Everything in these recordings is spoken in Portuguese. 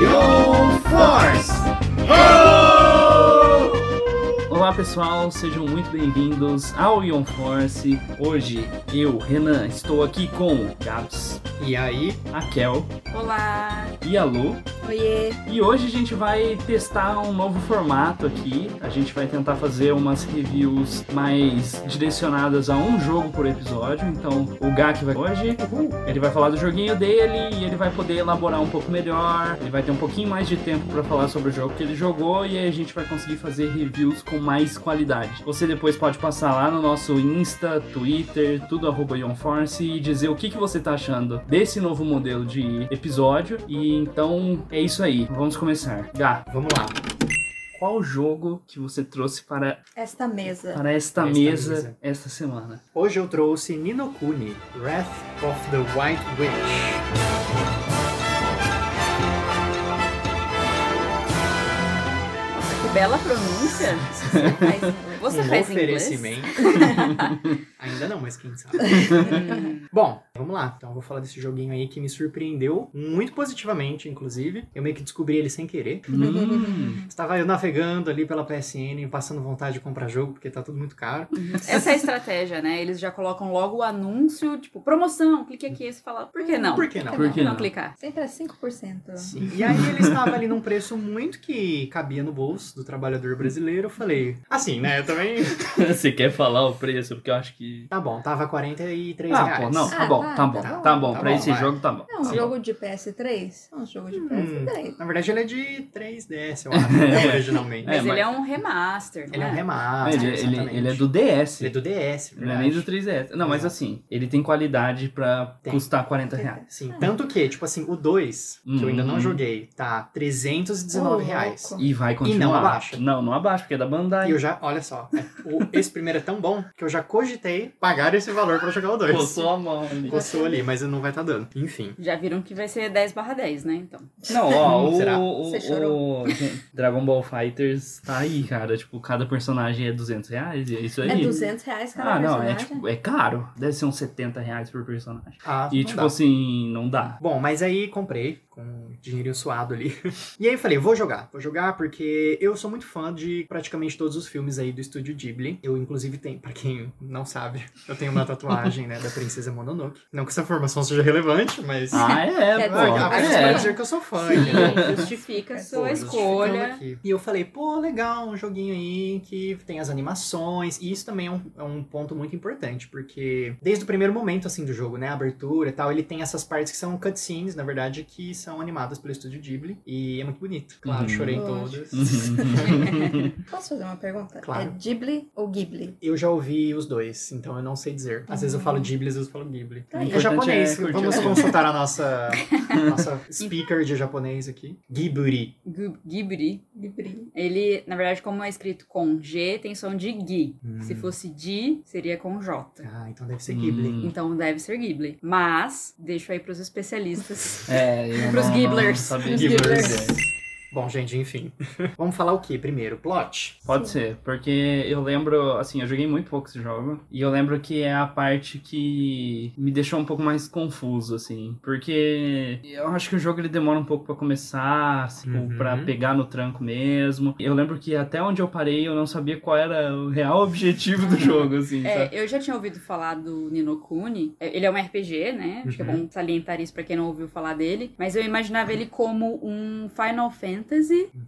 Yo Force! Olá pessoal, sejam muito bem-vindos ao Ion Force. Hoje eu, Renan, estou aqui com Gabs, E aí? a Kel Olá! e a Lu. Oiê! E hoje a gente vai testar um novo formato aqui. A gente vai tentar fazer umas reviews mais direcionadas a um jogo por episódio. Então o Gak vai hoje, ele vai falar do joguinho dele e ele vai poder elaborar um pouco melhor. Ele vai ter um pouquinho mais de tempo para falar sobre o jogo que ele jogou e aí a gente vai conseguir fazer reviews com mais qualidade. Você depois pode passar lá no nosso Insta, Twitter, tudo arroba Ionforce e dizer o que, que você tá achando desse novo modelo de episódio. E então é isso aí. Vamos começar. Gá, Vamos lá. qual jogo que você trouxe para, Esta mesa. para esta, Esta mesa, mesa. esta semana? Hoje eu trouxe Ninokuni, Wrath of the White Witch. Nossa, que bela pronúncia! Você um faz inglês? oferecimento. Ainda não, mas quem sabe. Bom, vamos lá. Então eu vou falar desse joguinho aí que me surpreendeu muito positivamente, inclusive. Eu meio que descobri ele sem querer. Hum, Estava eu navegando ali pela PSN, passando vontade de comprar jogo, porque tá tudo muito caro. Essa é a estratégia, né? Eles já colocam logo o anúncio, tipo, promoção, clique aqui e você fala, por que não? Por que não? Por que não? clicar? Sempre é 5%. Sim. E aí ele estava ali num preço muito que cabia no bolso do trabalhador brasileiro. Eu falei, assim, né? Eu também. você quer falar o preço? Porque eu acho que. Tá bom, tava 43 Ah, reais. pô, não, tá Ah, bom, tá, tá bom, tá bom. tá bom. Tá Pra bom, esse vai. jogo tá bom. É um tá jogo de PS3? É um jogo de PS3. Na verdade, ele é de 3DS, eu acho, né, originalmente. Mas, É, mas- ele é um remaster, Ele é um né? bom. remaster. Ele, ele, exatamente. ele é do DS. Ele é do DS, Não é nem do verdade. 3DS. Não, mas assim, ele tem qualidade pra Tem. custar 40 reais. Sim, tanto que, tipo assim, o 2, que eu ainda não Uhum. joguei, tá 319 Ô, reais. E vai continuar. não abaixa. Não, não abaixa, porque é da Bandai. E eu já, olha só, é, o- esse primeiro é tão bom que eu já cogitei pagar esse valor pra jogar o 2. Coçou a mão ali. Coçou ali, mas não vai tá dando. Enfim. Já viram que vai ser 10 barra 10, né? Então. Não, ó, o, Será? o, o- gente, Dragon Ball Fighters tá aí, cara. Tipo, cada personagem é 200 reais e é isso aí. É 200 reais cada Ah, não, é personagem? tipo, é caro. Deve ser uns 70 reais por personagem. Ah, E não tipo dá. assim, não dá. Bom, mas aí comprei com dinheirinho suado ali. E aí eu falei, vou jogar. Vou jogar porque eu sou muito fã de praticamente todos os filmes aí do estúdio Ghibli. Eu, inclusive, tenho, pra quem não sabe, eu tenho uma tatuagem, né, da Princesa Mononoke. Não que essa formação seja relevante, mas... Ah, é, pô. Ah, apenas é. pra dizer que eu sou fã? Sim, justifica a Pô, sua justificando escolha. E eu falei, pô, legal, um joguinho aí que tem as animações. E isso também é um, é um ponto muito importante, porque desde o primeiro momento, assim, do jogo, né, a abertura e tal, ele tem essas partes que são cutscenes, na verdade, que são animadas pelo estúdio Ghibli. E é muito bonito. Claro, Uhum. chorei todas. Uhum. Posso fazer uma pergunta? Claro. É Ghibli ou Ghibli? Eu já ouvi os dois, então eu não sei dizer. Às vezes eu falo Ghibli, às vezes eu falo Ghibli. Tá. É japonês, é vamos consultar a nossa, nossa speaker de japonês aqui. Ghibli. Ghibli, Ghibli. ele, na verdade, como é escrito com G, tem som de Gui. Hum. Se fosse Di, seria com J. Ah, então deve ser Ghibli. Hum. Então deve ser Ghibli. Mas, deixo aí pros especialistas. É, eu Pros não- Ghiblers. não Bom, gente, enfim. Vamos falar o que primeiro? Plot? Pode ser, porque eu lembro, assim, eu joguei muito pouco esse jogo, e eu lembro que é a parte que me deixou um pouco mais confuso, assim, porque eu acho que o jogo ele demora um pouco pra começar, assim, Uhum. pra pegar no tranco mesmo. Eu lembro que até onde eu parei eu não sabia qual era o real objetivo do jogo, assim, É, sabe? eu já tinha ouvido falar do Ninokuni. É, Ele é um RPG, né? Acho que é Uhum. bom salientar isso pra quem não ouviu falar dele. Mas eu imaginava ele como um Final Fantasy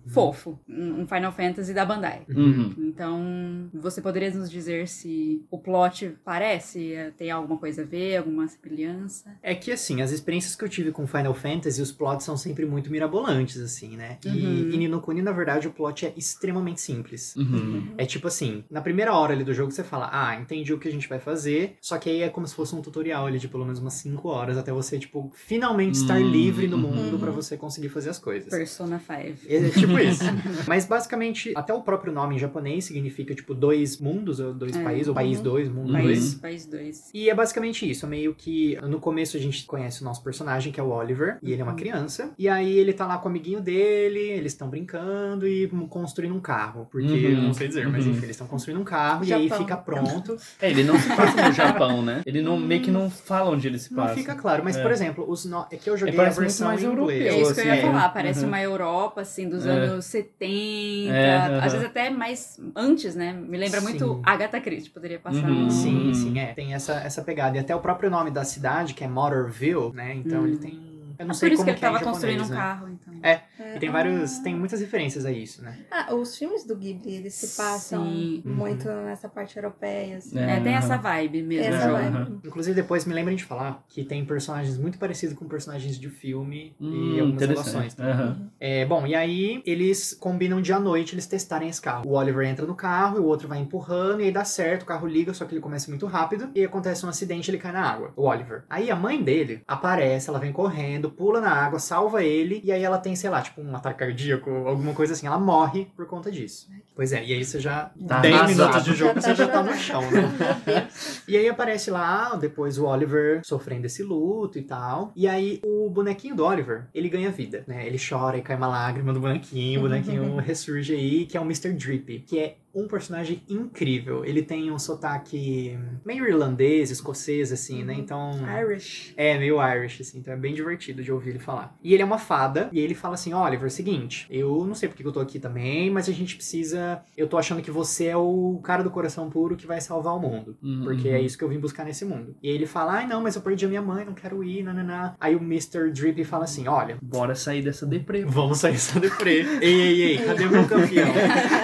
fofo. Um Final Fantasy da Bandai. Uhum. Então, você poderia nos dizer se o plot parece tem alguma coisa a ver, alguma semelhança? É que, assim, as experiências que eu tive com Final Fantasy, os plots são sempre muito mirabolantes, assim, né? E, Uhum. e Ni Kuni, na verdade, o plot é extremamente simples. Uhum. É tipo assim, na primeira hora ali do jogo você fala, ah, entendi o que a gente vai fazer, só que aí é como se fosse um tutorial ali de pelo menos umas 5 horas até você, tipo, finalmente estar Hum, livre no uhum. mundo pra você conseguir fazer as coisas. Persona 5. Live. É tipo isso. Mas basicamente, até o próprio nome em japonês significa tipo dois mundos, ou dois É. países, ou país Uhum. dois, mundo Uhum. dois. País, país 2. E é basicamente isso, é meio que no começo a gente conhece o nosso personagem, que é o Oliver, e ele é uma criança. E aí ele tá lá com o amiguinho dele, eles estão brincando e construindo um carro. Porque, Uhum. eu não sei dizer, mas Uhum. enfim, eles estão construindo um carro e aí Japão. fica pronto. É, ele não se passa no Japão, né? Ele não, meio que não fala onde ele se Não passa. fica claro, mas É. por exemplo, os no... é que eu joguei a parece muito versão mais europeu, É isso que eu ia assim, falar. é. Parece Uhum. uma Europa, assim, dos É. anos 70. É, aham. Às vezes até mais antes, né? Me lembra muito Sim. Agatha Christie, poderia passar. Uhum. no- Sim, sim, é. Tem essa, essa pegada. E até o próprio nome da cidade, que é Motorville, né? Então Hum. ele tem. Eu não É sei por isso como que ele é em tava construindo um né? carro, então. É. É, E tem vários. Tem muitas referências a isso, né? Ah, os filmes do Ghibli, eles se passam Sim. muito nessa parte europeia, assim. É. É, tem essa vibe mesmo. Essa jogo. Aham. vibe. Inclusive, depois me lembrem de falar que tem personagens muito parecidos com personagens de filme Hum, e algumas relações. Aham. É, bom, e aí eles combinam de à noite eles testarem esse carro. O Oliver entra no carro e o outro vai empurrando, e aí dá certo, o carro liga, só que ele começa muito rápido, e acontece um acidente ele cai na água. O Oliver. Aí a mãe dele aparece, ela vem correndo, pula na água, salva ele, e aí ela tem, sei lá, tipo um ataque cardíaco, alguma coisa assim. Ela morre por conta disso. Pois é, e aí você já. Tá 10 arrasado. minutos de jogo, Já você tá já tá no chão, né? E aí aparece lá, depois o Oliver sofrendo esse luto e tal. E aí o bonequinho do Oliver, ele ganha vida, né? Ele chora e cai uma lágrima do bonequinho, o bonequinho ressurge aí, que é o Mr. Drippy, que é um personagem incrível. Ele tem um sotaque meio irlandês, escocês, assim, né? Então. Irish. É, meio Irish, assim, então é bem divertido de ouvir ele falar. E ele é uma fada, e ele fala assim: Oliver, é o seguinte, eu não sei porque que eu tô aqui também, mas a gente precisa. Eu tô achando que você é o cara do coração puro que vai salvar o mundo. Uhum. Porque é isso que eu vim buscar nesse mundo. E ele fala: ai não, mas eu perdi a minha mãe, não quero ir, nananá. Aí o Mr. Drippy fala assim: olha. Bora sair dessa deprê. Vamos sair dessa deprê. ei, ei, ei, cadê o meu campeão?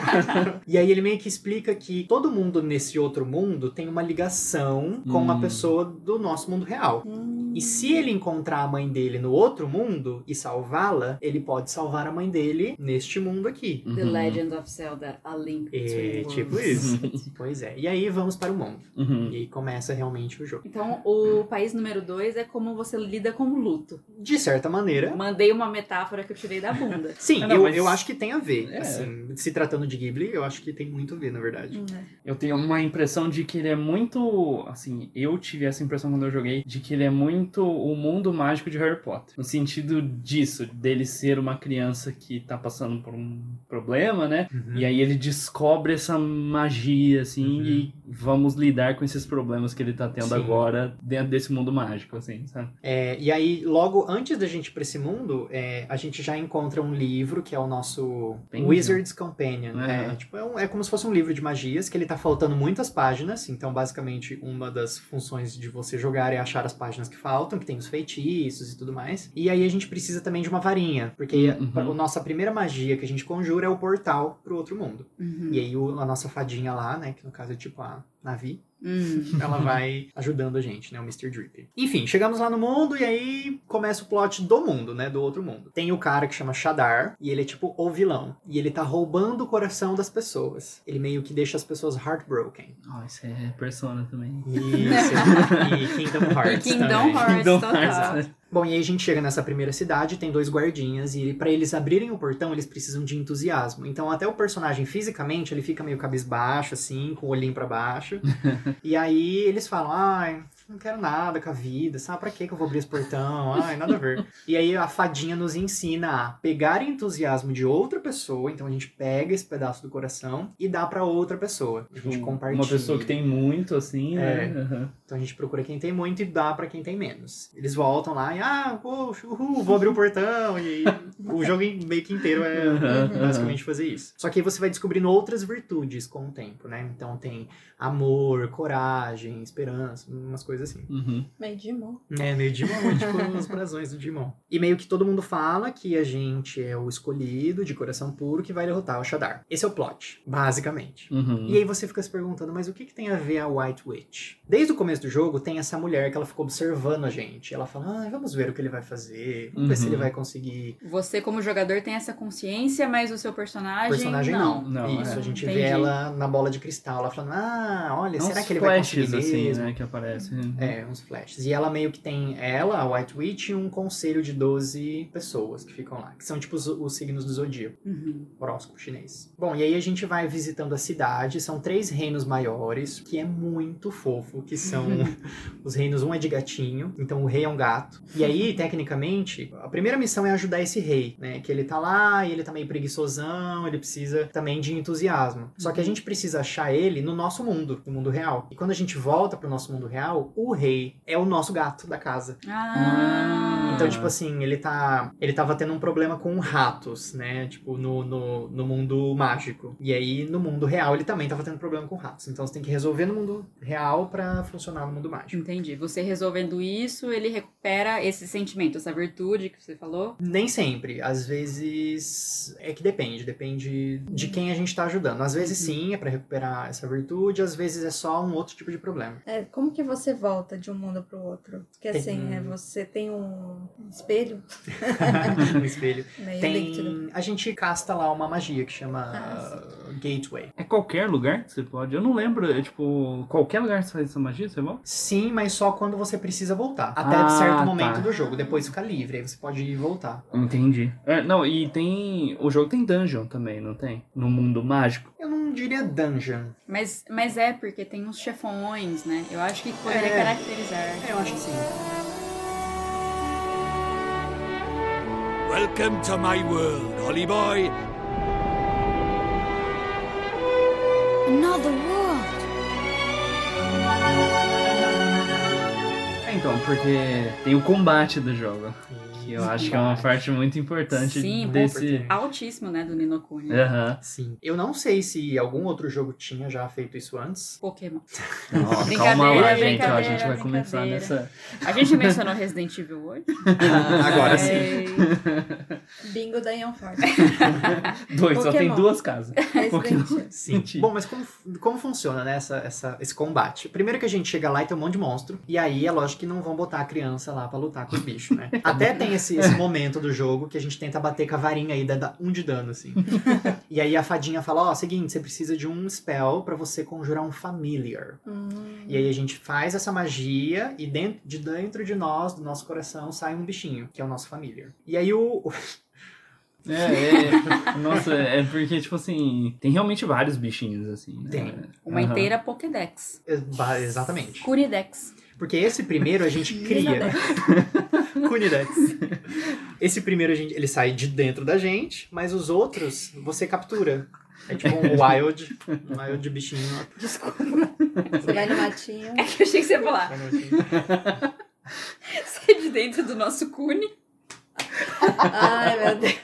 e aí ele meio que explica que todo mundo nesse outro mundo tem uma ligação com uma Hum. pessoa do nosso mundo real. Hum. E se ele encontrar a mãe dele no outro mundo e salvá-la, ele pode salvar a mãe dele neste mundo aqui. The Uhum. Legend of Zelda, A Link É, tipo isso. pois é. E aí vamos para o mundo. Uhum. E aí começa realmente o jogo. Então, o país número 2 é como você lida com o luto. De certa maneira. Mandei uma metáfora que eu tirei da bunda. Sim, não, eu, mas- eu acho que tem a ver. É. Assim, se tratando de Ghibli, eu acho que tem muito a ver, na verdade. Hum, é. Eu tenho uma impressão de que ele é muito. Assim, eu tive essa impressão quando eu joguei, de que ele é muito o mundo mágico de Harry Potter. No sentido disso, dele ser uma criança que tá passando por um problema, né? Uhum. E aí ele descobre essa magia, assim, Uhum. e vamos lidar com esses problemas que ele tá tendo Sim. agora dentro desse mundo mágico, assim, sabe? É, e aí, logo antes da gente ir pra esse mundo, é, a gente já encontra um livro que é o nosso Penguin. Wizard's Companion. É. É, tipo, é, um- é como se fosse um livro de magias, que ele tá faltando muitas páginas. Então, basicamente, uma das funções de você jogar é achar as páginas que faltam, que tem os feitiços e tudo mais. E aí a gente precisa também de uma varinha, porque Uhum. a, a nossa primeira magia que a gente conjura é o portal pro outro mundo. Uhum. E aí o- a nossa fadinha lá, né, que no caso é tipo a Navi, Hum. ela vai ajudando a gente, né? O Mr. Drip. Enfim, chegamos lá no mundo e aí começa o plot do mundo, né? Do outro mundo. Tem o cara que chama Shadar e ele é tipo o vilão. E ele tá roubando o coração das pessoas. Ele meio que deixa as pessoas heartbroken. Ó, isso é persona também. Isso. e Kingdom Hearts Kingdom também. Hearts, Kingdom total. Hearts, né? Bom, e aí a gente chega nessa primeira cidade, tem dois guardinhas, e para eles abrirem o portão, eles precisam de entusiasmo. Então, até o personagem, fisicamente, ele fica meio cabisbaixo, assim, com o olhinho pra baixo. e aí eles falam, ai, não quero nada com a vida, sabe? Pra que que eu vou abrir esse portão? Ai, nada a ver. e aí a fadinha nos ensina a pegar entusiasmo de outra pessoa, então a gente pega esse pedaço do coração e dá pra outra pessoa. A gente compartilha. Uma pessoa que tem muito, assim, É. né? Aham. Então a gente procura quem tem muito e dá pra quem tem menos. Eles voltam lá e, ah, poxa, uhul, vou abrir o portão. E o jogo meio que inteiro é Uhum, basicamente fazer isso. Só que aí você vai descobrindo outras virtudes com o tempo, né? Então tem amor, coragem, esperança, umas coisas assim. Uhum. Meio Digimon. É, meio Digimon, tipo os brasões do Digimon. E meio que todo mundo fala que a gente é o escolhido de coração puro que vai derrotar o Shadar. Esse é o plot, basicamente. Uhum. E aí você fica se perguntando, mas o que, que tem a ver a White Witch? Desde o começo do jogo, tem essa mulher que ela ficou observando a gente. Ela fala, ah, vamos ver o que ele vai fazer. Vamos ver se Uhum. ele vai conseguir. Você, como jogador, tem essa consciência, mas o seu personagem. O personagem não. Não, Isso, é. a gente Entendi. vê ela na bola de cristal. Ela falando, ah, olha, É será uns que ele vai conseguir flashes, assim, mesmo? né, que aparecem. Né? É, uns flashes. E ela meio que tem ela, a White Witch, e um conselho de 12 pessoas que ficam lá. Que são tipo os, os signos do zodíaco, Uhum. horóscopo chinês. Bom, e aí a gente vai visitando a cidade. São três reinos maiores, que é muito fofo, que são os reinos. Um é de gatinho, então o rei é um gato. E aí, tecnicamente, a primeira missão é ajudar esse rei, né? Que ele tá lá e ele tá meio preguiçosão, ele precisa também de entusiasmo. Só que a gente precisa achar ele no nosso mundo, no mundo real. E quando a gente volta pro nosso mundo real, o rei é o nosso gato da casa. Ah. Então, tipo assim, ele tá. Ele tava tendo um problema com ratos, né? Tipo, no, no, no mundo mágico. E aí, no mundo real, ele também tava tendo problema com ratos. Então você tem que resolver no mundo real pra funcionar no mundo mágico. Entendi. Você resolvendo isso, ele recupera esse sentimento, essa virtude que você falou. Nem sempre. Às vezes. É que depende. Depende de quem a gente tá ajudando. Às vezes sim, é pra recuperar essa virtude. Às vezes é só um outro tipo de problema. É, como que você volta de um mundo pro outro? Porque Tem- assim, é, você tem um espelho no espelho. meio líquido. Tem. A gente casta lá uma magia que chama Ah, Gateway. É qualquer lugar que você pode. Eu não lembro, é tipo, qualquer lugar que você faz essa magia, você volta? Sim, mas só quando você precisa voltar. Até Ah, certo tá. momento do jogo. Depois fica livre. Aí você pode ir e voltar. Entendi. É, não, e tem. O jogo tem dungeon também, não tem? No mundo mágico. Eu não diria dungeon. Mas, mas é porque tem uns chefões, né? Eu acho que poderia É. caracterizar. É, eu acho que sim. Welcome to my world, Holly Boy. Another então, porque tem o combate do jogo. Que eu acho que é uma parte muito importante Sim, desse. Altíssimo, né, do Ninokuni. Aham. Sim. Eu não sei se algum outro jogo tinha já feito isso antes. Pokémon. Brincadeira, Calma lá, gente. Ó, a gente vai começar nessa. A gente mencionou Resident Evil hoje? Agora sim. É. Bingo da Ian Forte. Dois, só tem Pokémon. duas casas. Pokémon. Resident Evil. Sim. Bom, mas como, como funciona, né, essa, essa- esse combate? Primeiro que a gente chega lá e tem um monte de monstro. E aí é lógico que não vão botar a criança lá pra lutar com os bichos, né? Até tem esse, esse momento do jogo que a gente tenta bater com a varinha aí, dá um de dano, assim. e aí a fadinha fala, ó, seguinte, você precisa de um spell pra você conjurar um familiar. Hum. E aí a gente faz essa magia e dentro de dentro de nós, do nosso coração, sai um bichinho, que é o nosso familiar. E aí o. o- É, é. Nossa, é porque, tipo assim, tem realmente vários bichinhos, assim. Né? Tem. Uma Aham. inteira Pokédex. Exatamente. Curidex. Porque esse primeiro a gente cria. Kunidex. Esse primeiro a gente, ele sai de dentro da gente, mas os outros você captura. É tipo um wild, um wild bichinho. Você vai no matinho. É que eu achei que você ia falar. Sai de dentro do nosso cune. Ai, meu Deus.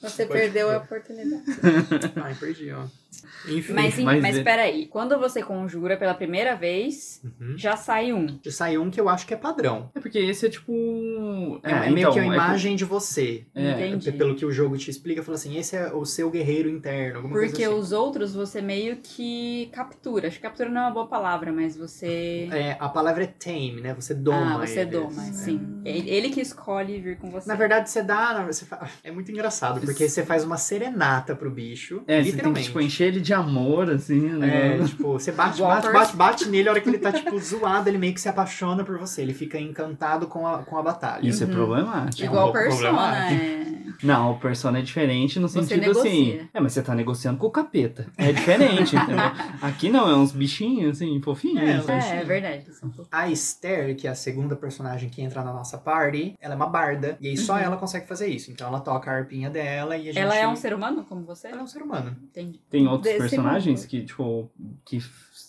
Você Pode perdeu ser. a oportunidade. Ai, perdi, ó. Enfim. Mas, Mas mas, é- peraí, quando você conjura pela primeira vez, Uhum. já sai um. Já sai um que eu acho que é padrão. É porque esse é tipo. É, é meio então, que uma é imagem de você. É, Entendi. Pelo que o jogo te explica, fala assim, esse é o seu guerreiro interno, alguma Porque coisa assim. os outros você meio que captura. Acho que captura não é uma boa palavra, mas você. É, a palavra é tame, né? Você doma ah, você eles. doma, É. sim. Ele ele que escolhe vir com você. Na verdade, você dá. Você fa- É muito engraçado, porque você faz uma serenata pro bicho. É, você tem que literalmente. tipo, encher ele de amor, assim. né? É, tipo, você bate, bate, bate, bate nele, a hora que ele tá, tipo, zoado, ele meio que se apaixona por você. Ele fica encantado com a, com a batalha. Isso é Uhum. problemático. É um Igual pouco Persona, problemático. é. Não, o Persona é diferente no Você sentido assim. É, mas você tá negociando com o capeta. É diferente, entendeu? Aqui não, é uns bichinhos, assim, fofinhos. É, assim. É, é verdade. A Esther, que é a segunda personagem que entra na nossa party, ela é uma barda. E aí só Uhum. ela consegue fazer isso. Então ela toca a arpinha dela e a gente. Ela é um ser humano como você? Ela é um ser humano. Entendi. Tem outros Desse personagens mundo. que, tipo, que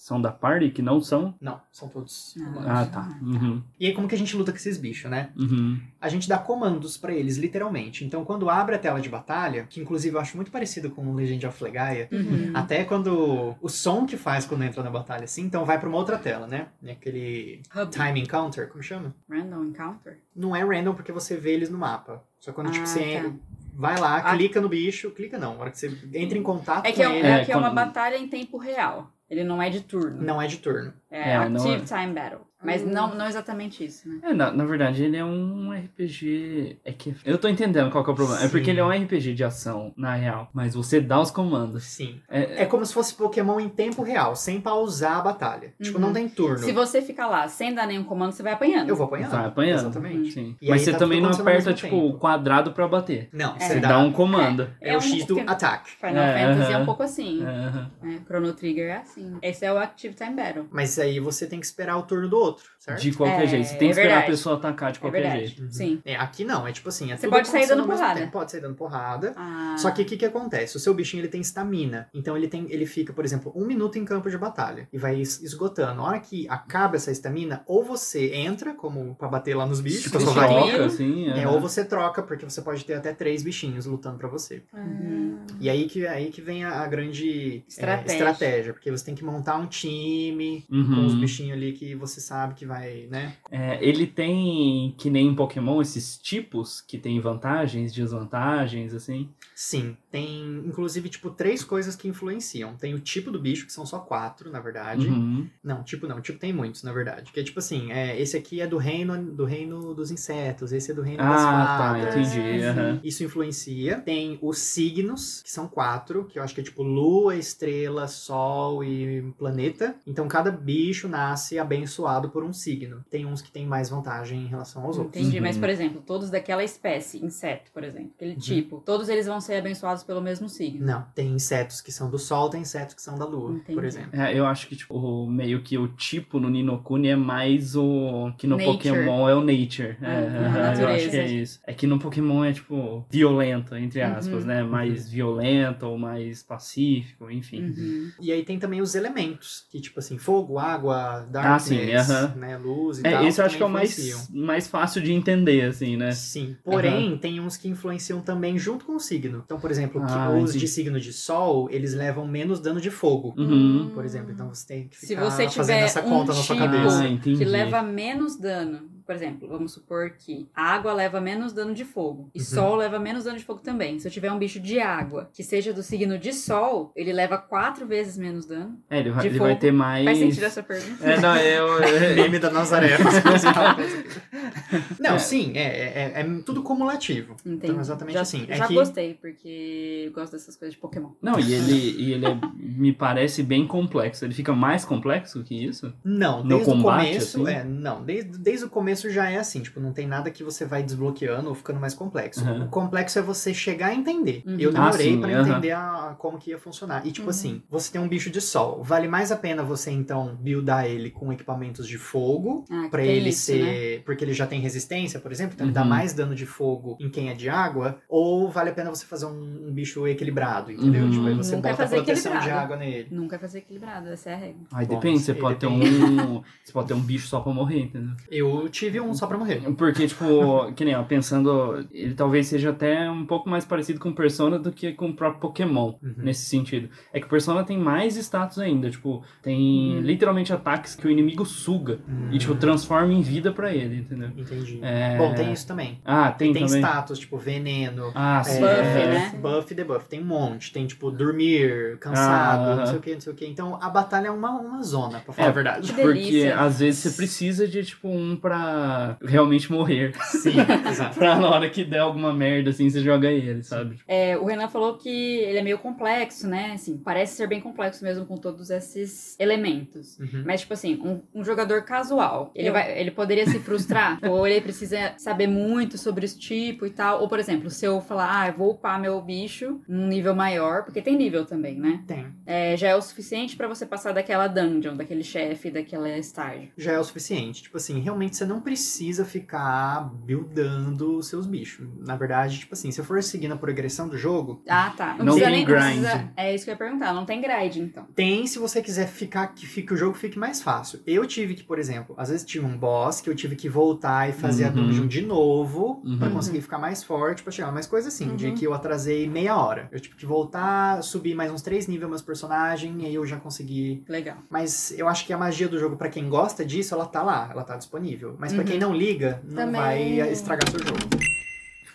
são da party, que não são. Não, são todos Ah. humanos. Ah, tá. Uhum. E aí, como que a gente luta com esses bichos, né? Uhum. A gente dá comandos pra eles, literalmente. Então, quando abre a tela de batalha, que inclusive eu acho muito parecido com o Legend of Legaia, Uhum. até quando o som que faz quando entra na batalha, assim, então vai pra uma outra tela, né? É Aquele Hub. time encounter, como chama? Random Encounter? Não é random porque você vê eles no mapa. Só quando tipo, Ah, você tá. vai lá, Ah. clica no bicho, clica não, na hora que você entra em contato É que com é, ele. é É, que é uma quando- batalha em tempo real. Ele não é de turno. Não é de turno. É, É, não Active é. Time Battle. Mas Hum. não, não exatamente isso, né? É, na, na verdade, ele é um RPG. É que. Eu tô entendendo qual que é o problema. É porque Sim. ele é um RPG de ação, na real. Mas você dá os comandos. Sim. É, É como se fosse Pokémon em tempo real, sem pausar a batalha. Tipo, Uhum. não tem turno. Se você ficar lá sem dar nenhum comando, você vai apanhando. Eu vou apanhando. Vai apanhando. Exatamente. Sim. E Mas aí você tá também não aperta, tipo, o quadrado pra bater. Não, É. você Você dá, dá um comando. É, o um X do pouquinho- attack. Final É, Fantasy é um pouco assim. É, Chrono Trigger é assim. Esse é o Active Time Battle. Mas aí você tem que esperar o turno do outro, outro certo? De qualquer É, jeito. Você tem que é esperar verdade. a pessoa atacar de É qualquer verdade. jeito. Sim. É, aqui não, é tipo assim, é Você pode sair dando porrada. tempo, Pode sair dando porrada. Ah, Só que o que, que acontece? O seu bichinho ele tem estamina. Então ele tem, ele fica, por exemplo, um minuto em campo de batalha. E vai es- esgotando. Na hora que acaba essa estamina, ou você entra, como pra bater lá nos bichos, com a Você sua Troca, assim. É, ou você troca, porque você pode ter até três bichinhos lutando pra você. Uhum. E aí que, aí que vem a, a grande é, Estratégia. estratégia, porque você tem que montar um time com Uhum. os bichinhos ali que você sabe que vai, né? É, ele tem, que nem em Pokémon, esses tipos que tem vantagens, desvantagens, assim. Sim, tem inclusive tipo três coisas que influenciam. Tem o tipo do bicho, que são só quatro, na verdade. Uhum. Não, tipo não, tipo tem muitos, na verdade. Que é tipo assim, é, esse aqui é do reino do reino dos insetos, esse é do reino das Ah, tá, fadas. entendi. aham. Isso influencia. Tem os signos, que são quatro, que eu acho que é tipo lua, estrela, sol e planeta. Então cada bicho nasce abençoado por um signo. Tem uns que tem mais vantagem em relação aos outros. Entendi, Uhum. mas por exemplo, todos daquela espécie, inseto, por exemplo, aquele tipo, todos eles vão ser abençoados pelo mesmo signo. Não, tem insetos que são do sol, tem insetos que são da lua, Entendi. por exemplo. É, eu acho que, tipo, o- meio que o tipo no Ninokuni é mais o. que no Nature. Pokémon é o Nature. É, Ah, a eu acho que é isso. É que no Pokémon é, tipo, violento, entre aspas, Uhum. né? Mais violento ou mais pacífico, enfim. Uhum. E aí tem também os elementos, que tipo assim, fogo, água, Ah, darkness, sim, aham. né, luz e tal. É, esse eu acho que é o mais, mais fácil de entender, assim, né? Sim, porém tem uns que influenciam também junto com o signo. Então, por exemplo, que Ah, os entendi. de signo de sol, eles levam menos dano de fogo, Uhum. por exemplo. Então você tem que Se ficar você fazendo tiver essa um conta na sua tipo cabeça. Ah, que leva menos dano, por exemplo, vamos supor que água leva menos dano de fogo e Uhum. sol leva menos dano de fogo também. Se eu tiver um bicho de água que seja do signo de sol, ele leva quatro vezes menos dano. É, ele vai, de ele vai ter mais. Faz sentido essa pergunta? É, não, eu. eu- Meme da Nazaré. Não, É. sim, é, é, é tudo cumulativo. Entendi. Então, exatamente já, assim. É Já que- gostei, porque eu gosto dessas coisas de Pokémon. Não, e ele, e ele é- me parece bem complexo. Ele fica mais complexo que isso? Não, No desde o combate, começo, assim? é, não, desde, desde o começo já é assim, tipo, não tem nada que você vai desbloqueando ou ficando mais complexo. Uhum. O complexo é você chegar a entender. Uhum. Eu demorei Ah, pra aham. entender a, como que ia funcionar. E tipo Uhum. assim, você tem um bicho de sol, vale mais a pena você então buildar ele com equipamentos de fogo, Ah, tem ele isso, né? ser. Porque ele já tem resistência, por exemplo, então ele dá Uhum. mais dano de fogo em quem é de água, ou vale a pena você fazer um, um bicho equilibrado, entendeu? Uhum. Tipo, aí você Nunca bota fazer proteção de água nele. Nunca fazer equilibrado, essa é a regra. Aí Bom, depende, você pode ter depende. um. Você pode ter um bicho só pra morrer, entendeu? Eu tive um só pra morrer. Porque, tipo, que nem, ó, pensando, ele talvez seja até um pouco mais parecido com Persona do que com o próprio Pokémon, Uhum. nesse sentido. É que o Persona tem mais status ainda, tipo, tem Uhum. literalmente ataques que o inimigo suga e, tipo, transforma em vida pra ele, entendeu? Entendi. É... Bom, tem isso também. Ah, tem, Tem, também. status, tipo, veneno. Ah, é, sim. Buff, é. né? Buff e debuff. Tem um monte. Tem, tipo, dormir, cansado, Ah, não sei o que, não sei o que. Então, a batalha é uma, uma zona, pra falar É, a verdade. Que Porque delícia. às vezes você precisa de, tipo, um pra realmente morrer. Sim, exato. pra na hora que der alguma merda, assim, você joga ele, sabe? É, o Renan falou que ele é meio complexo, né? Assim, parece ser bem complexo mesmo com todos esses elementos. Uhum. Mas, tipo assim, um, um jogador casual, ele, vai, ele poderia se frustrar? Ou ele precisa saber muito sobre esse tipo e tal? Ou, por exemplo, se eu falar, ah, eu vou upar meu bicho num nível maior, porque tem nível também, né? Tem. É, já é o suficiente pra você passar daquela dungeon, daquele chefe, daquela estágio. já é o suficiente. Tipo assim, realmente você não precisa ficar buildando os seus bichos. Na verdade, tipo assim, se eu for seguindo a progressão do jogo, Ah, tá. Não, Não precisa nem. grind. Precisa, é isso que eu ia perguntar. Não tem grind, então. tem se você quiser ficar que fique o jogo fique mais fácil. Eu tive que, por exemplo, às vezes tinha um boss que eu tive que voltar e fazer a Uhum. dungeon de novo Uhum. pra conseguir ficar mais forte pra chegar. Mas coisa assim, de Uhum. que eu atrasei meia hora. Eu tive que voltar, subir mais uns três níveis meus personagens e aí eu já consegui Legal. Mas eu acho que a magia do jogo, pra quem gosta disso, ela tá lá, ela tá disponível. Mas pra Uhum. quem não liga, não Também- vai estragar seu jogo.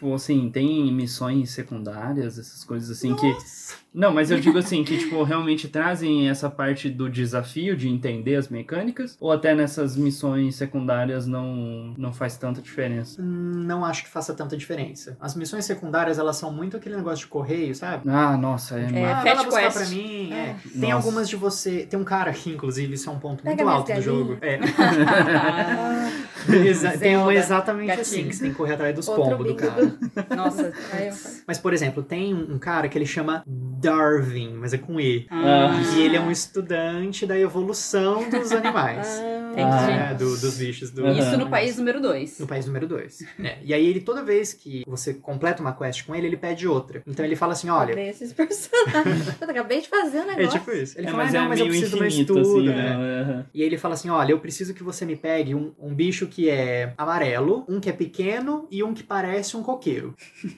Tipo, assim, tem missões secundárias, essas coisas assim que. Não, mas eu digo assim, que, tipo, realmente trazem essa parte do desafio de entender as mecânicas, ou até nessas missões secundárias não, não faz tanta diferença? Não acho que faça tanta diferença. As missões secundárias, elas são muito aquele negócio de correio, sabe? Ah, nossa, é, É, ah, vai lá buscar Quest. pra mim. é. Tem Nossa. algumas de você. Tem um cara aqui, inclusive, isso é um ponto Pega muito alto do jogo. É. Ah, Exa- tem um Zelda, exatamente gatinho. assim, que você tem que correr atrás dos pombos do cara. Nossa. Mas, por exemplo, tem um cara que ele chama Darwin, mas é com E. Ah. E ele é um estudante da evolução dos animais. Tem Ah. que É, do- dos bichos. Do. Isso no país número 2. No país número 2. E aí ele, toda vez que você completa uma quest com ele, ele pede outra. Então ele fala assim, olha... Cadê esses personagens? Eu acabei de fazer o É negócio. tipo isso. Ele É, fala, mas ah, não, é mas eu preciso de um infinito, estudo. assim, né? né? Aham. E aí ele fala assim, olha, eu preciso que você me pegue um, um bicho que é amarelo, um que é pequeno e um que parece um coqueiro.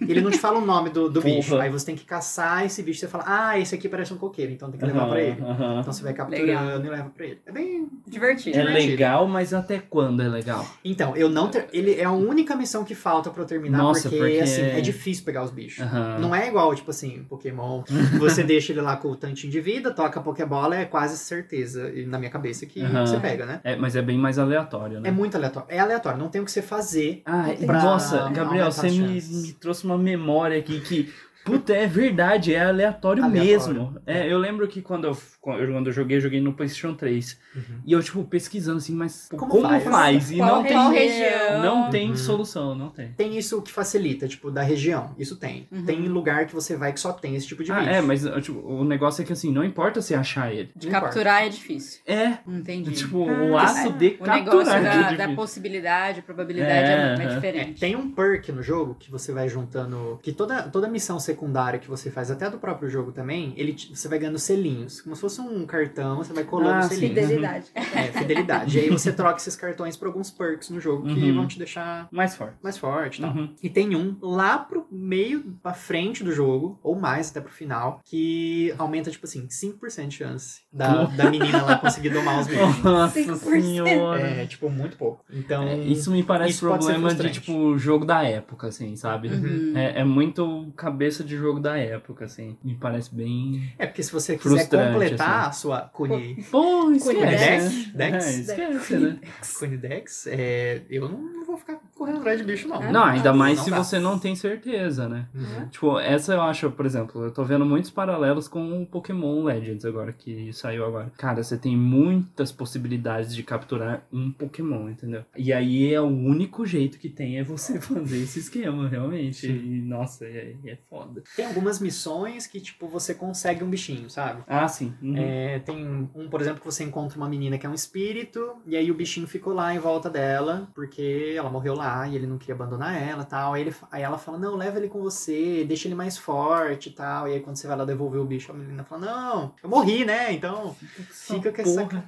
E ele não te fala o nome do, do bicho. Aí você tem que caçar esse bicho. Você fala, ah, esse aqui parece um coqueiro, então tem que levar Aham, pra ele. aham. Então você vai capturando e leva pra ele. É bem... Divertido. É divertido. Legal, mas até quando é legal? Então, eu não... Ter... Ele é a única missão que falta pra eu terminar, Nossa, porque, porque- assim, é difícil pegar os bichos. Aham. Não é igual, tipo assim, Pokémon. Você deixa ele lá com o tantinho de vida, toca a Pokébola, é quase certeza, na minha cabeça, que Aham. você pega, né? É, mas é bem mais aleatório, né? É muito aleatório. É aleatório, não tem o que você fazer. Ah, pra nossa, Gabriel, você me, me trouxe uma memória aqui que. Puta, é verdade, é aleatório, Aleatório. mesmo. É, eu lembro que quando eu, quando eu joguei, eu joguei no PlayStation 3. Uhum. E eu, tipo, pesquisando assim, mas Como como, faz? faz? E Qual, não tem, região? não tem Uhum. solução, não tem. Tem isso que facilita, tipo, da região. Isso tem. Uhum. Tem lugar que você vai que só tem esse tipo de Ah, bicho. é, mas tipo, o negócio é que assim, não importa se achar ele. De Não importa. capturar é difícil. É, Entendi. tipo, o ato de o capturar negócio que é da, da possibilidade, probabilidade é, É, é diferente. Tem um perk no jogo que você vai juntando. Que toda, toda missão secundária que você faz, até do próprio jogo também, ele, te- você vai ganhando selinhos. Como se fosse um cartão, você vai colando Ah, selinhos. Fidelidade. É, fidelidade. e aí você troca esses cartões por alguns perks no jogo que Uhum. vão te deixar Mais forte. mais forte e tal. Uhum. E tem um lá pro meio, pra frente do jogo, ou mais até pro final, que aumenta, tipo assim, 5% de chance da, da menina lá conseguir domar os bichos. Nossa 5%. senhora. É, tipo, muito pouco. Então, É, isso me parece isso problema de, tipo, jogo da época, assim, sabe? Uhum. É, é muito cabeça de jogo da época, assim. Me parece bem. é porque se você quiser completar assim. a sua Kuni, Pô, Dex? esquece. Dex? É, esquece, né? Kunidex, é, eu não vou ficar correndo atrás de bicho, não. Não, ainda mais Não se dá. você não tem certeza, né? Uhum. Tipo, essa eu acho, por exemplo, eu tô vendo muitos paralelos com o Pokémon Legends agora, que saiu agora. Cara, você tem muitas possibilidades de capturar um Pokémon, entendeu? E aí é o único jeito que tem é você fazer esse esquema, realmente. E, nossa, é, é foda. Tem algumas missões que, tipo, você consegue um bichinho, sabe? Ah, sim. Uhum. É, tem um, por exemplo, que você encontra uma menina que é um espírito, e aí o bichinho ficou lá em volta dela, porque ela morreu lá e ele não queria abandonar ela e tal. Aí, ele, aí ela fala: Não, leva ele com você, deixa ele mais forte e tal. E aí quando você vai lá devolver o bicho, a menina fala: Não, eu morri, né? Então fica com essa. Porra.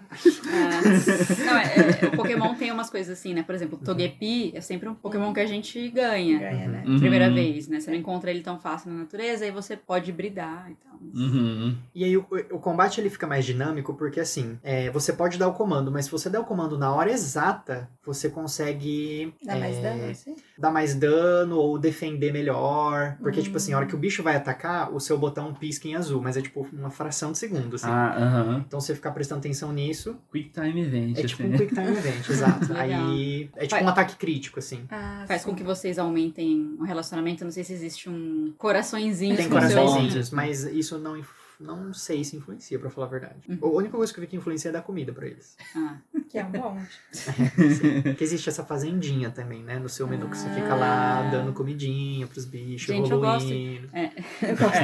É. Não, é, é, o Pokémon tem umas coisas assim, né? Por exemplo, o Togepi é sempre um Pokémon que a gente ganha. Ganha, né? Uhum. Primeira vez, né? Você não encontra ele tão fácil na natureza, aí você pode hibridar e tal. Uhum. E aí o, o combate ele fica mais dinâmico porque assim, é, você pode dar o comando, mas se você der o comando na hora exata, você consegue Dá mais é, dano, assim? dar mais dano ou defender melhor. Porque, tipo assim, a Hum. hora que o bicho vai atacar, o seu botão pisca em azul, mas é tipo uma fração de segundo, assim. Ah, aham. Então você ficar prestando atenção nisso, Quick Time Event, é tipo assim. um quick time event, exato. Aí é tipo um ataque crítico, assim. Ah, Faz sim. com que vocês aumentem o relacionamento. Eu Não sei se existe um coraçõezinho Tem coraçõezinhos, mas isso não, inf- não sei se influencia, pra falar a verdade. Uhum. A única coisa que eu vi que influencia é dar comida pra eles. Ah, Que é um bom. Porque existe essa fazendinha também, né? No seu menu que você fica lá dando comidinha pros bichos, Gente, eu gosto. evoluindo. É,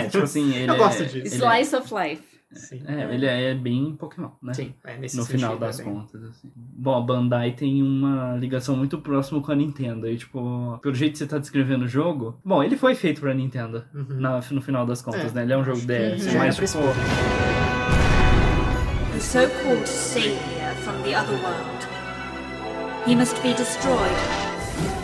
tipo assim, ele Eu gosto é, disso. ele é- Slice of Life. Sim, É, ele é bem Pokémon, né? Sim, é nesse no final é das bem- contas, assim. Bom, a Bandai tem uma ligação muito próxima com a Nintendo. E, tipo, pelo jeito que você tá descrevendo o jogo. Bom, ele foi feito pra Nintendo, Uhum. na- no final das contas, É, né? Ele é um jogo acho DS, que já mas, esse tipo. The so-called savior from the other world. He must be destroyed.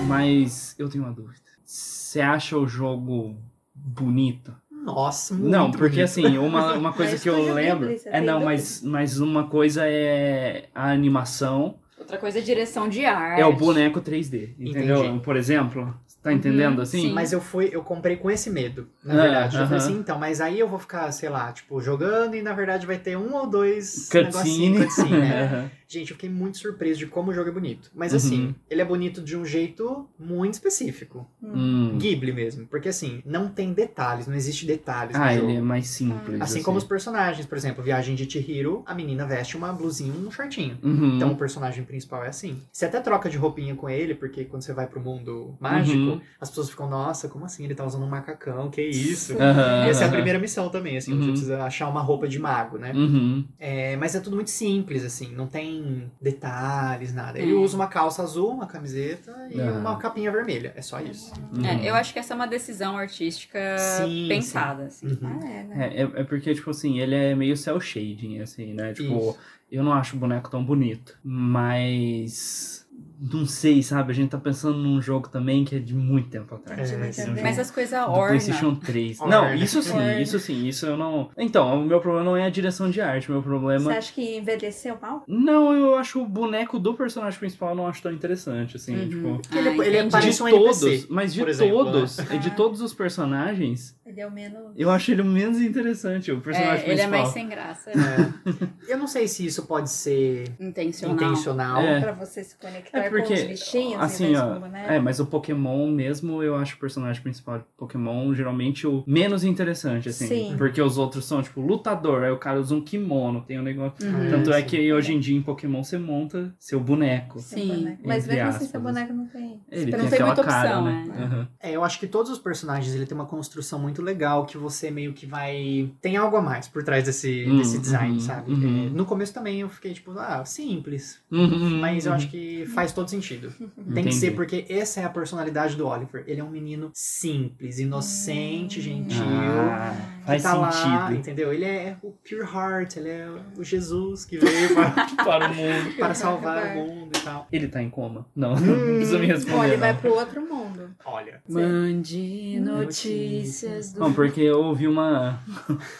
mas eu tenho uma dúvida. Você acha o jogo bonito? Nossa, muito não, porque bonito. assim, uma, uma coisa que eu lembro. É, não, mas, mas uma coisa é a animação, Outra coisa é direção de arte. é o boneco 3D. Entendeu? Entendi. Por exemplo, Tá entendendo assim? sim. Mas eu fui, eu comprei com esse medo, na Ah, verdade. Eu falei assim, então, mas aí eu vou ficar, sei lá, tipo, jogando e na verdade vai ter um ou dois Cutscene. negocinhos, cutscene, né? Aham. Gente, eu fiquei muito surpreso de como o jogo é bonito. Mas Uhum. assim, ele é bonito de um jeito muito específico. Hum. Ghibli mesmo. Porque assim, não tem detalhes, não existe detalhes Ah, no jogo. ele é mais simples. Assim como os personagens, por exemplo, Viagem de Chihiro, a menina veste uma blusinha e um shortinho. Uhum. Então o personagem principal é assim. Você até troca de roupinha com ele, porque quando você vai pro mundo mágico, Uhum. as pessoas ficam, nossa, como assim? Ele tá usando um macacão, que isso? Aham, Essa é a primeira missão também, assim, Uhum. você precisa achar uma roupa de mago, né? Uhum. É, mas é tudo muito simples, assim, não tem detalhes, nada. Ele É. usa uma calça azul, uma camiseta e Ah. uma capinha vermelha. É só isso. Uhum. É, eu acho que essa é uma decisão artística Sim, pensada, assim. Uhum. Ah, é, né? É, é, é porque, tipo assim, ele é meio cel shading, assim, né? Tipo, Isso. eu não acho o boneco tão bonito. Mas. Não sei, sabe? A gente tá pensando num jogo também que é de muito tempo atrás. É, né? sim. um Mas as coisas do orna. PlayStation 3. Orna. Não, isso sim, Orna. isso sim, isso eu não. Então, o meu problema não é a direção de arte, o meu Você problema. acha que envelheceu mal? Não, eu acho o boneco do personagem principal eu não acho tão interessante, assim, Uhum. tipo. Porque ele, Ah, ele entendi. parece de um todos, NPC. mas de exemplo, né? todos, né? de todos os personagens, Ele é o menos. eu acho ele o menos interessante, o personagem É, ele é principal. mais sem graça. É. Eu não sei se isso pode ser Intencional. intencional. É. Pra você se conectar É porque, com os bichinhos em assim, vez ó, com boneco. é, mas o Pokémon mesmo, eu acho o personagem principal de Pokémon geralmente o menos interessante, assim. Sim. Porque os outros são, tipo, lutador, aí o cara usa um kimono, tem um negócio. Uhum. Tanto é sim. que hoje em dia em Pokémon você monta seu boneco. Sim, boneco. Mas mesmo assim, seu aspas. boneco não tem. Ele Não tem tem muita cara, opção, né? é. Aham. É, eu acho que todos os personagens ele tem uma construção muito legal que você meio que vai. Tem algo a mais por trás desse, Hum, desse design, uhum, sabe? uhum. É, no começo também eu fiquei tipo, ah, simples. Uhum, Mas eu uhum. acho que faz todo sentido. Tem Entendi. que ser, porque essa é a personalidade do Oliver. Ele é um menino simples, inocente, gentil. Ah, faz tá lá, sentido. entendeu? Ele é o pure heart, ele é o Jesus que veio pra, Para o mundo. para salvar o mundo e tal. Ele tá em coma? Não, não precisa me responder. Ele não. vai pro outro mundo. Olha. Mande notícias do. Não, porque eu ouvi uma.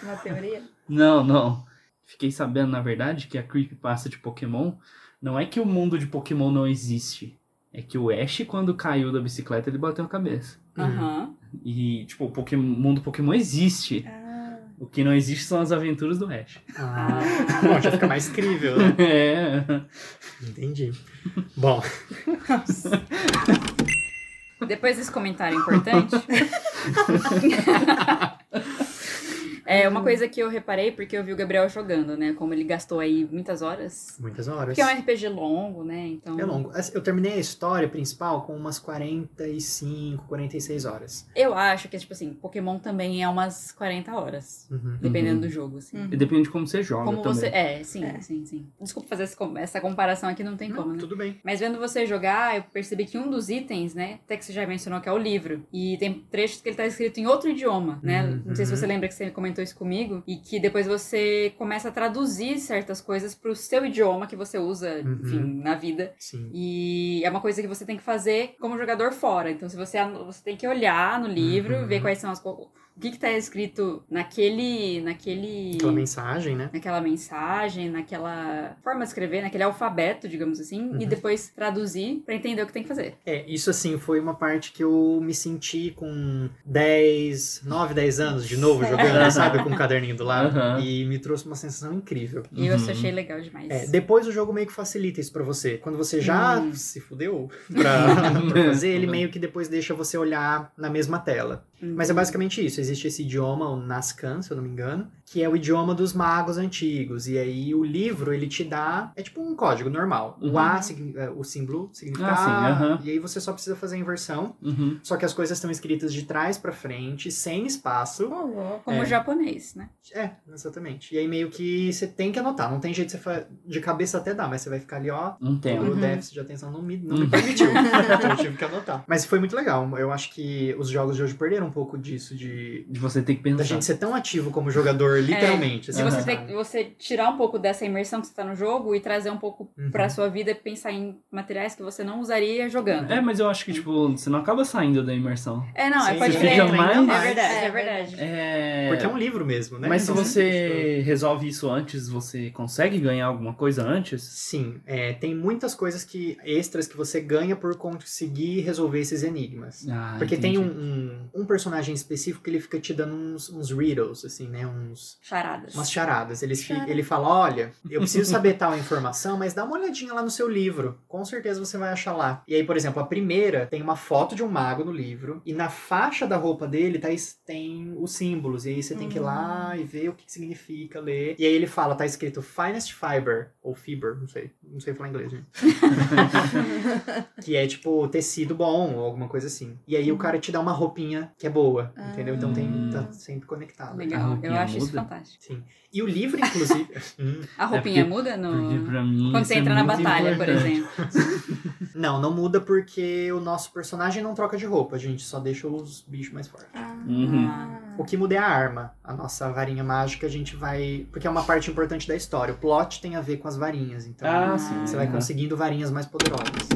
Uma teoria. Não, não. Fiquei sabendo, na verdade, que a creepypasta de Pokémon não é que o mundo de Pokémon não existe. É que o Ash, quando caiu da bicicleta, ele bateu a cabeça. Aham. E, tipo, o Pokémon, mundo Pokémon existe. Ah, O que não existe são as aventuras do Ash. Ah, bom, já fica mais crível, né? É. Entendi. Bom, Depois desse comentário importante. é uma coisa que eu reparei porque eu vi o Gabriel jogando, né? Como ele gastou aí muitas horas. muitas horas. Porque é um RPG longo, né? Então. É longo. Eu terminei a história principal com umas 45, 46 horas. Eu acho que, tipo assim, Pokémon também é umas 40 horas. Uhum. Dependendo Uhum. do jogo, assim. Uhum. E depende de como você joga Como também. você. É, sim, É. sim, sim. Desculpa fazer essa com- essa comparação aqui, não tem como, né? Tudo bem. Mas vendo você jogar, eu percebi que um dos itens, né, até que você já mencionou que é o livro, e tem trechos que ele tá escrito em outro idioma, né? Uhum. Não sei se você lembra que você comentou isso comigo, e que depois você começa a traduzir certas coisas pro seu idioma que você usa, Uhum. enfim, na vida. Sim. E é uma coisa que você tem que fazer como jogador fora. Então, se você, você tem que olhar no livro, Uhum. ver quais são as o que que tá escrito naquele naquele Aquela mensagem, né? naquela mensagem, naquela forma de escrever, naquele alfabeto, digamos assim, e depois traduzir pra entender o que tem que fazer. É, isso assim foi uma parte que eu me senti com 10, 9, 10 anos de novo jogando, sabe? Com o caderninho do lado. Aham. E me trouxe uma sensação incrível. E eu Uhum. achei legal demais. É, depois o jogo meio que facilita isso pra você. Quando você já Hum. se fudeu pra, pra fazer, ele meio que depois deixa você olhar na mesma tela. Uhum. Mas é basicamente isso. Existe esse idioma, o Nascan, se eu não me engano, que é o idioma dos magos antigos. E aí o livro, ele te dá... É tipo um código normal. Uhum. O A, é, o símbolo significa Ah, sim, A, aham. E aí você só precisa fazer a inversão. Uhum. Só que as coisas estão escritas de trás pra frente, sem espaço. Como É. o japonês, né? É, exatamente. E aí meio que você tem que anotar. Não tem jeito de você. De cabeça até dá, mas você vai ficar ali, ó... Um O tempo. Uhum. déficit de atenção não me, não me Uhum. permitiu. então eu tive que anotar. Mas foi muito legal. Eu acho que os jogos de hoje perderam um pouco disso, de De você ter que da pensar. gente ser tão ativo como jogador terror, literalmente. assim, De você, ter, você tirar um pouco dessa imersão que você tá no jogo e trazer um pouco Uhum. pra sua vida e pensar em materiais que você não usaria jogando. É, mas eu acho que, tipo, você não acaba saindo da imersão. É, não, Sim, é pode você fica mais- É verdade, é, É verdade. É. Porque é um livro mesmo, né? Mas se Então, você resolve isso antes, você consegue ganhar alguma coisa antes? Sim, é, tem muitas coisas que extras que você ganha por conseguir resolver esses enigmas. Ah, Porque tem entendi. um, um, um personagem específico que ele fica te dando uns, uns riddles, assim, né? Uns, Charadas. umas charadas. Ele, Charada. ele fala: olha, eu preciso saber tal informação, mas dá uma olhadinha lá no seu livro. Com certeza você vai achar lá. E aí, por exemplo, a primeira tem uma foto de um mago no livro, e na faixa da roupa dele tá, tem os símbolos. E aí você tem que ir lá e ver o que, que significa, ler. E aí ele fala: tá escrito Finest Fiber, ou Fiber, não sei. Não sei falar inglês, gente. que é tipo tecido bom ou alguma coisa assim. E aí o cara te dá uma roupinha que é boa, entendeu? Então tem, tá sempre conectado. Legal, eu acho isso? Fantástico. Sim. E o livro, inclusive. Hum, A roupinha porque- muda no. Mim. Quando você é entra na batalha, por importante. exemplo. não, não muda porque o nosso personagem não troca de roupa, a gente só deixa os bichos mais fortes. Uhum. Ah, O que muda é a arma. A nossa varinha mágica a gente vai. Porque é uma parte importante da história. O plot tem a ver com as varinhas. Então Ah, sim. você vai aham. conseguindo varinhas mais poderosas.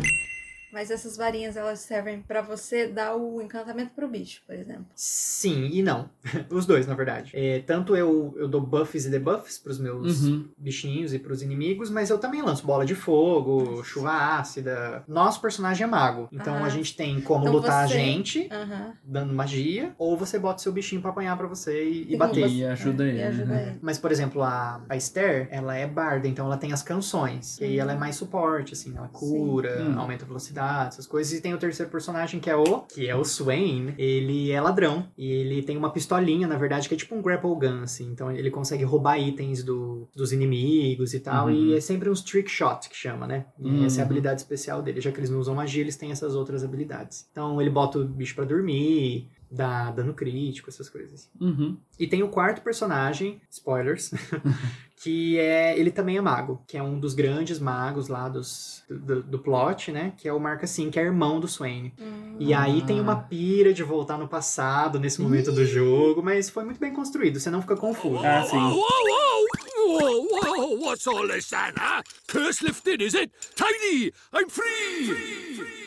Mas essas varinhas, elas servem pra você dar o encantamento pro bicho, por exemplo. Sim e não. Os dois, na verdade. É, tanto eu, eu dou buffs e debuffs pros meus Uhum. bichinhos e pros inimigos, mas eu também lanço bola de fogo, chuva ácida. Nosso personagem é mago. Então Ah. a gente tem como Então lutar você- a gente, Aham. dando magia, ou você bota seu bichinho pra apanhar pra você e, e bater. E ajuda É, ele. E ajuda né? ele. Mas, por exemplo, a, a Esther, ela é barda, então ela tem as canções. E aí ela é mais suporte, assim, ela cura, Hum. aumenta a velocidade, essas coisas. E tem o terceiro personagem, que é o, que é o Swain. Ele é ladrão. E ele tem uma pistolinha, na verdade, que é tipo um grapple gun, assim. Então ele consegue roubar itens do, dos inimigos e tal. Uhum. E é sempre uns trick shot, que chama, né? E essa é a Uhum. habilidade especial dele. Já que eles não usam magia, eles têm essas outras habilidades. Então ele bota o bicho pra dormir, dá dano crítico, essas coisas. Uhum. E tem o quarto personagem, spoilers, que é ele também é mago, que é um dos grandes magos lá dos, do, do plot, né? Que é o Marca Sim, que é irmão do Swain. Hum. E aí tem uma pira de voltar no passado nesse momento do jogo, mas foi muito bem construído, você não fica confuso. Ah, sim. whoa, whoa! Whoa, whoa! What's all this, then, huh? Curse lifted, is it? Tidy! I'm free!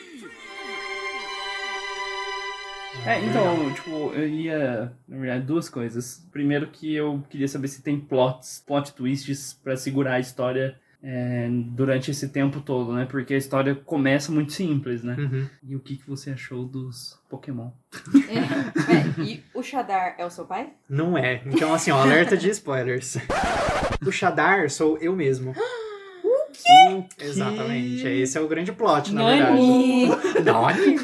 É, então, tipo, eu ia. Na verdade, duas coisas. Primeiro que eu queria saber se tem plots, plot twists pra segurar a história é, durante esse tempo todo, né? Porque a história começa muito simples, né? Uhum. E o que, que você achou dos Pokémon? É, e o Shadar é o seu pai? Não é. Então, assim, ó, alerta de spoilers. O Shadar sou eu mesmo. Exatamente. Esse é o grande plot, na verdade. Nani?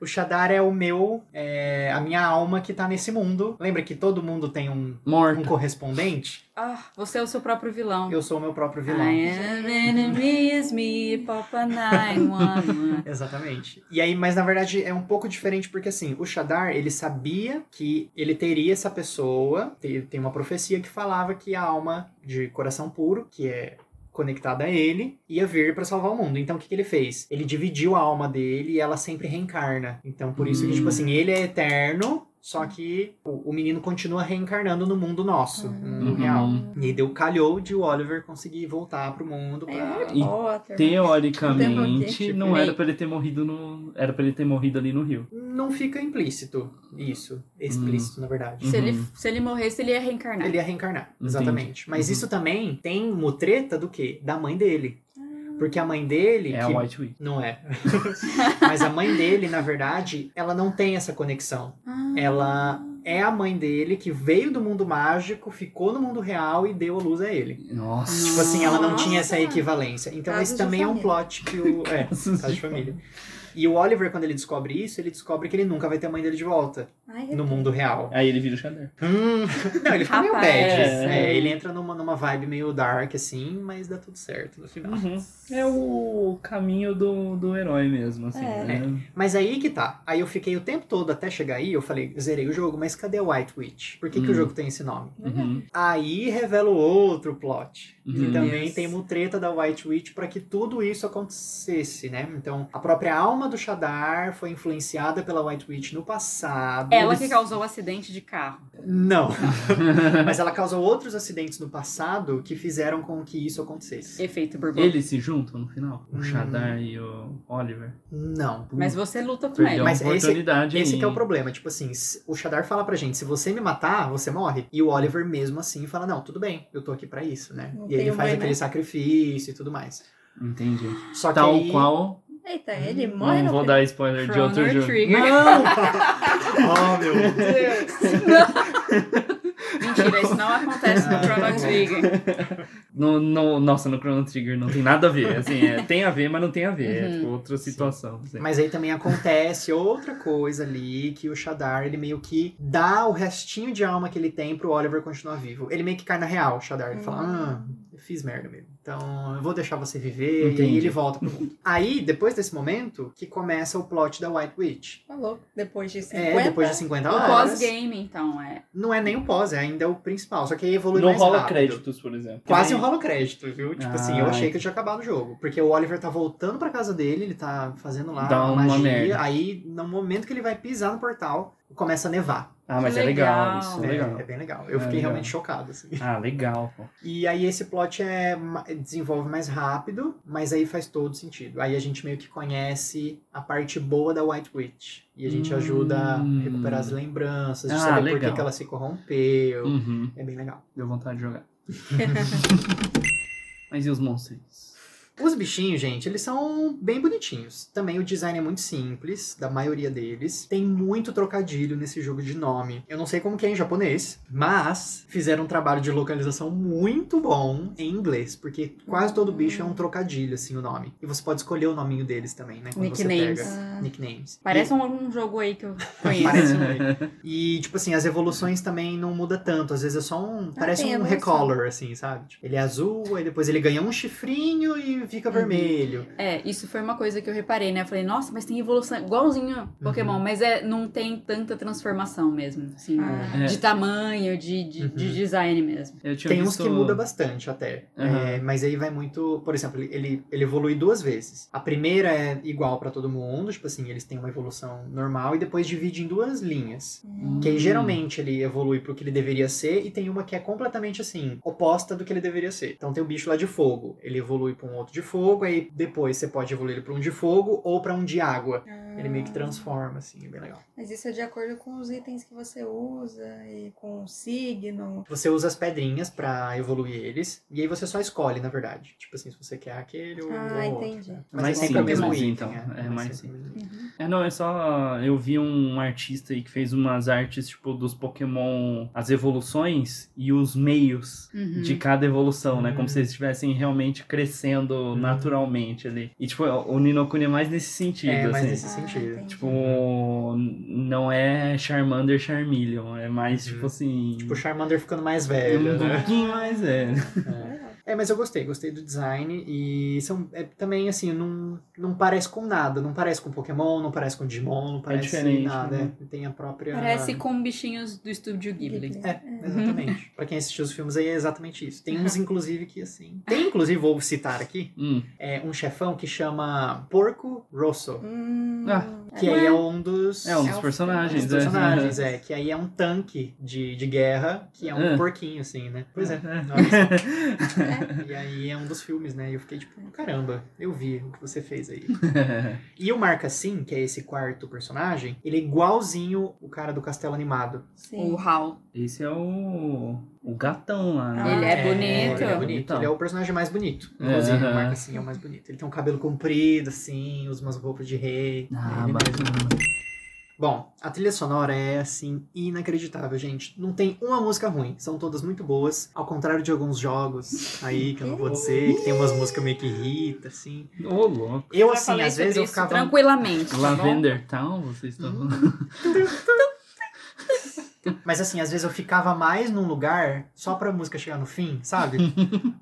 O Shadar é o meu, é a minha alma que tá nesse mundo. Lembra que todo mundo tem um, um Morto. correspondente? Ah, você é o seu próprio vilão. Eu sou o meu próprio vilão. I am enemies, me, Papa 911. Exatamente. E aí, mas na verdade é um pouco diferente porque assim, o Shadar, ele sabia que ele teria essa pessoa, tem, tem uma profecia que falava que a alma de coração puro, que é conectada a ele, ia vir pra salvar o mundo. Então o que, que ele fez? Ele dividiu a alma dele e ela sempre reencarna. Então por isso que, Hum. tipo assim, ele é eterno, só que o, o menino continua reencarnando no mundo nosso, no mundo Uhum. real. E aí deu calhou de o Oliver conseguir voltar pro mundo É pra... Harry E Potter. Teoricamente, Tipo, não era pra ele ter morrido no. Era pra ele ter morrido ali no rio. Não fica implícito isso. Explícito, na verdade. Se, ele, Uhum. se ele morresse, ele ia reencarnar. Ele ia reencarnar, Entendi. exatamente. Mas Uhum. isso também tem mutreta do quê? Da mãe dele. Porque a mãe dele. É que- a White Witch. Não é. Mas a mãe dele, na verdade, ela não tem essa conexão. Ah. Ela é a mãe dele que veio do mundo mágico, ficou no mundo real e deu a luz a ele. Nossa. Tipo assim, ela não tinha Nossa. essa equivalência. Então Casos esse também é um plot que o. É, caso de família. E o Oliver, quando ele descobre isso, ele descobre que ele nunca vai ter a mãe dele de volta Ai, no mundo real. Aí ele vira o Shadar. Hum, não, ele fica meio bad. Rapaz. É, ele entra numa, numa vibe meio dark, assim, mas dá tudo certo no final. Uhum. É o caminho do, do herói mesmo, assim. É. né? Mas aí que tá. Aí eu fiquei o tempo todo até chegar aí, eu falei, zerei o jogo, mas cadê o White Witch? Por que, que Hum. o jogo tem esse nome? Uhum. Aí revela o outro plot. Uhum. Que também Yes. tem uma treta da White Witch pra que tudo isso acontecesse, né? Então, a própria alma alma do Shadar foi influenciada pela White Witch no passado. Ela Eles- que causou o acidente de carro. Não. Mas ela causou outros acidentes no passado que fizeram com que isso acontecesse. Efeito borboleta. Eles se juntam no final? O Hum. Shadar e o Oliver. Não. Mas você luta com Perdeu ele. a Mas esse- oportunidade Esse aí. que é o problema, tipo assim, o Shadar fala pra gente, se você me matar, você morre. E o Oliver mesmo assim fala, não, tudo bem, eu tô aqui pra isso, né? Não e ele faz mãe, aquele né? sacrifício e tudo mais. Entendi. Só que Tal aí... qual. Eita, ele morre Não no vou dar spoiler de outro jogo. Trigger. Não! oh, meu Deus! Mentira, isso não acontece no Chrono Trigger. No, no- nossa, no Chrono Trigger não tem nada a ver. Assim, é, tem a ver, mas não tem a ver. É Uhum. tipo outra situação. assim. Mas aí também acontece outra coisa ali, que o Shadar, ele meio que dá o restinho de alma que ele tem pro Oliver continuar vivo. Ele meio que cai na real, o Shadar. Ele fala, ah, eu fiz merda mesmo. Então, eu vou deixar você viver, e Entendi. aí ele volta pro mundo. aí, depois desse momento, que começa o plot da White Witch. Falou. Depois de 50. É, depois de 50 O horas. pós-game, então, é. Não é nem o pós, é ainda o principal. Só que aí evolui Não mais rola rápido. créditos, por exemplo. Quase um nem- rolo crédito, viu? Tipo assim, eu Ah, achei que eu tinha acabado o jogo. Porque o Oliver tá voltando pra casa dele, ele tá fazendo lá Dá uma magia. merda. Aí, no momento que ele vai pisar no portal, começa a nevar. Ah, mas é legal. legal. Isso é É, legal. é bem legal. Eu É fiquei legal. realmente chocado, assim. Ah, legal, pô. E aí esse plot é desenvolve mais rápido, mas aí faz todo sentido. Aí a gente meio que conhece a parte boa da White Witch. E a gente Hum. ajuda a recuperar as lembranças, de Ah, saber por legal. que, que ela se corrompeu. Uhum. É bem legal. Deu vontade de jogar. Mas e os monstros? Os bichinhos, gente, eles são bem bonitinhos. Também o design é muito simples, da maioria deles. Tem muito trocadilho nesse jogo de nome. Eu não sei como que é em japonês, mas fizeram um trabalho de localização muito bom em inglês, porque quase todo bicho é um trocadilho, assim, o nome. E você pode escolher o nominho deles também, né? Quando Nicknames. você pega nicknames. Parece um, um jogo aí que eu conheço. Parece um- E, tipo assim, as evoluções também não muda tanto. Às vezes é só um. parece um recolor, assim, sabe? Tipo, ele é azul, aí depois ele ganha um chifrinho e fica vermelho. É, isso foi uma coisa que eu reparei, né? Eu falei, nossa, mas tem evolução igualzinho Pokémon, mas é, não tem tanta transformação mesmo, assim, Ah. É. de tamanho, de, de, de Uhum. design mesmo. Eu tinha Tem uns visto... que muda bastante até. É, mas aí vai muito. Por exemplo, ele, ele evolui duas vezes. A primeira é igual pra todo mundo, tipo assim, eles têm uma evolução normal e depois divide em duas linhas. Que aí Hum. geralmente ele evolui pro que ele deveria ser e tem uma que é completamente assim, oposta do que ele deveria ser. Então tem o bicho lá de fogo, ele evolui pra um outro de fogo, aí depois você pode evoluir pra um de fogo ou pra um de água. Ele meio que transforma, assim, é bem legal. Mas isso é de acordo com os itens que você usa e com o signo. Você usa as pedrinhas pra evoluir eles, e aí você só escolhe, na verdade. Tipo assim, se você quer aquele ou Ah, ou outro, entendi. né? Mas Mais é sempre o mesmo simples, item. então. É Vai mais o mesmo item. É, não, é só. Eu vi um artista aí que fez umas artes, tipo, dos Pokémon, as evoluções e os meios Uhum. de cada evolução, né? Como se eles estivessem realmente crescendo naturalmente ali. E, tipo, o Ninokuni é mais nesse sentido, É, mas assim. nesse Ah, sentido. entendi. Tipo, não é Charmander Charmeleon, é mais, Uhum. tipo assim. Tipo, Charmander ficando mais um velho, né? pouquinho mais velho. Legal. É, mas eu gostei, gostei do design e são é, também assim, não, não parece com nada, não parece com Pokémon, não parece com Digimon, não parece diferente, nada, né? é, tem a própria Parece com bichinhos do estúdio Ghibli. Ghibli. É, exatamente. pra quem assistiu os filmes aí é exatamente isso. Tem uns inclusive que assim, tem inclusive vou citar aqui, Hum. é um chefão que chama Porco Rosso, Hum, Ah, que aí é um dos É um dos É um- personagens, dos né? personagens, é, que aí é um tanque de, de guerra, que é um Ah. porquinho assim, né? Pois é. É. E aí é um dos filmes, né? E eu fiquei tipo, caramba, eu vi o que você fez aí. E o Marca Sim, que é esse quarto personagem, ele é igualzinho o cara do Castelo Animado. Sim. O Hal. Esse é o. O gatão lá, né? Ele é Ele bonito. é bonito. Então. Ele é o personagem mais bonito. Inclusive, Aham. o Marca Sim é o mais bonito. Ele tem um cabelo comprido, assim, usa umas roupas de rei. Ah, Ele bacana. Bom, a trilha sonora é, assim, inacreditável, gente. Não tem uma música ruim. São todas muito boas. Ao contrário de alguns jogos aí, que eu não vou dizer, que tem umas músicas meio que irrita, assim. Ô, louco. Eu, assim, às vezes eu ficava... tranquilamente. tá? Lavender Town, vocês estão. Mas assim, às vezes eu ficava mais num lugar só pra música chegar no fim, sabe?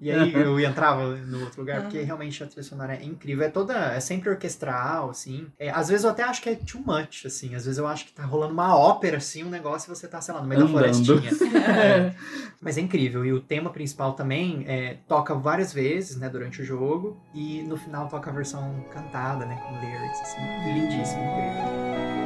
E aí eu entrava no outro lugar, porque realmente a trilha sonora é incrível. É toda. É sempre orquestral, assim. É, às vezes eu até acho que é too much, assim. Às vezes eu acho que tá rolando uma ópera, assim, um negócio e você tá, sei lá, no meio da Andando. florestinha. É. Mas é incrível. E o tema principal também é, toca várias vezes, né, durante o jogo. E no final toca a versão cantada, né, com lyrics, assim. Lindíssimo, incrível.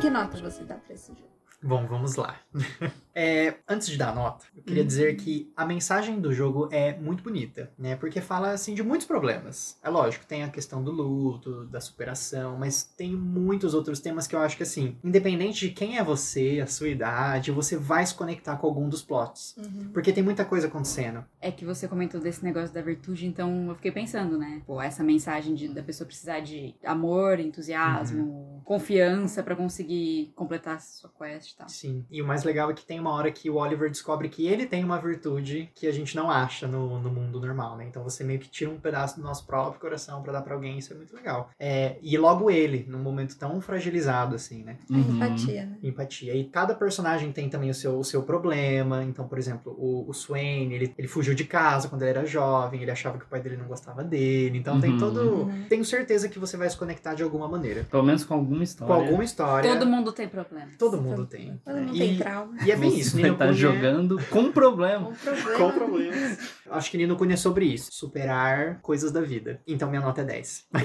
Que nota você dá pra esse jogo? Bom, vamos lá. É, antes de dar a nota, eu queria dizer que a mensagem do jogo é muito bonita, né? Porque fala, assim, de muitos problemas. É lógico, tem a questão do luto, da superação, mas tem muitos outros temas que eu acho que, assim, independente de quem é você, a sua idade, você vai se conectar com algum dos plots. Porque tem muita coisa acontecendo. É que você comentou desse negócio da virtude, então eu fiquei pensando, né? Pô, essa mensagem de, da pessoa precisar de amor, entusiasmo, confiança pra conseguir completar a sua quest e tal. Sim. E o mais legal é que tem uma hora que o Oliver descobre que ele tem uma virtude que a gente não acha no, no mundo normal, né? Então você meio que tira um pedaço do nosso próprio coração pra dar pra alguém, isso é muito legal. É, e logo ele, num momento tão fragilizado assim, né? A empatia, né? Empatia. E cada personagem tem também o seu, o seu problema. Então, por exemplo, o, o Swain, ele, ele fugiu de casa quando ele era jovem, ele achava que o pai dele não gostava dele. Então tem Uhum. todo. Tenho certeza que você vai se conectar de alguma maneira. Pelo menos com alguma Com história. alguma história. Todo mundo tem problema. Todo mundo tem. Todo mundo E- tem trauma. E é bem isso, Nino Kuni é- jogando com problema. Um problema. Com problemas. Acho que Nino Kuni é sobre isso. Superar coisas da vida. Então minha nota é 10.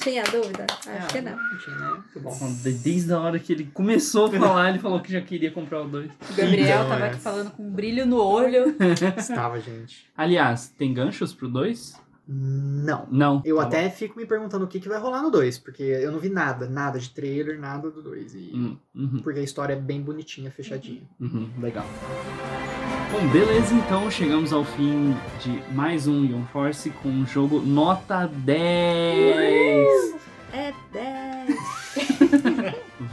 Tinha dúvida? Acho Ah, que não. tinha, né? Desde a hora que ele começou a falar, ele falou que já queria comprar o 2. O Gabriel Então, tava é. aqui falando com um brilho no olho. Estava, gente. Aliás, tem ganchos pro 2? Não. Não. Eu Tá até fico me perguntando o que, que vai rolar no 2, porque eu não vi nada, nada de trailer, nada do 2. E... bom. Hum, uhum, Porque a história é bem bonitinha, fechadinha. uhum, legal. Bom, beleza, então chegamos ao fim de mais um Ion Force com um jogo nota 10. É 10.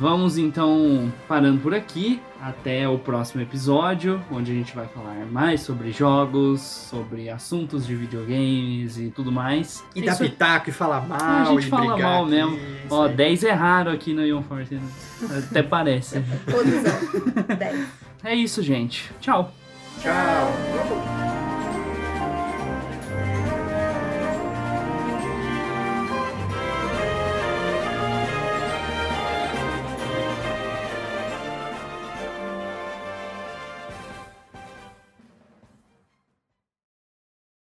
Vamos então parando por aqui. Até o próximo episódio, onde a gente vai falar mais sobre jogos, sobre assuntos de videogames e tudo mais. E É dar pitaco e falar mal. a gente e fala brigar mal aqui, mesmo. isso Ó, aí. 10 é raro aqui no Ion Force. Até parece. Todos 10. É isso, gente. Tchau. Tchau.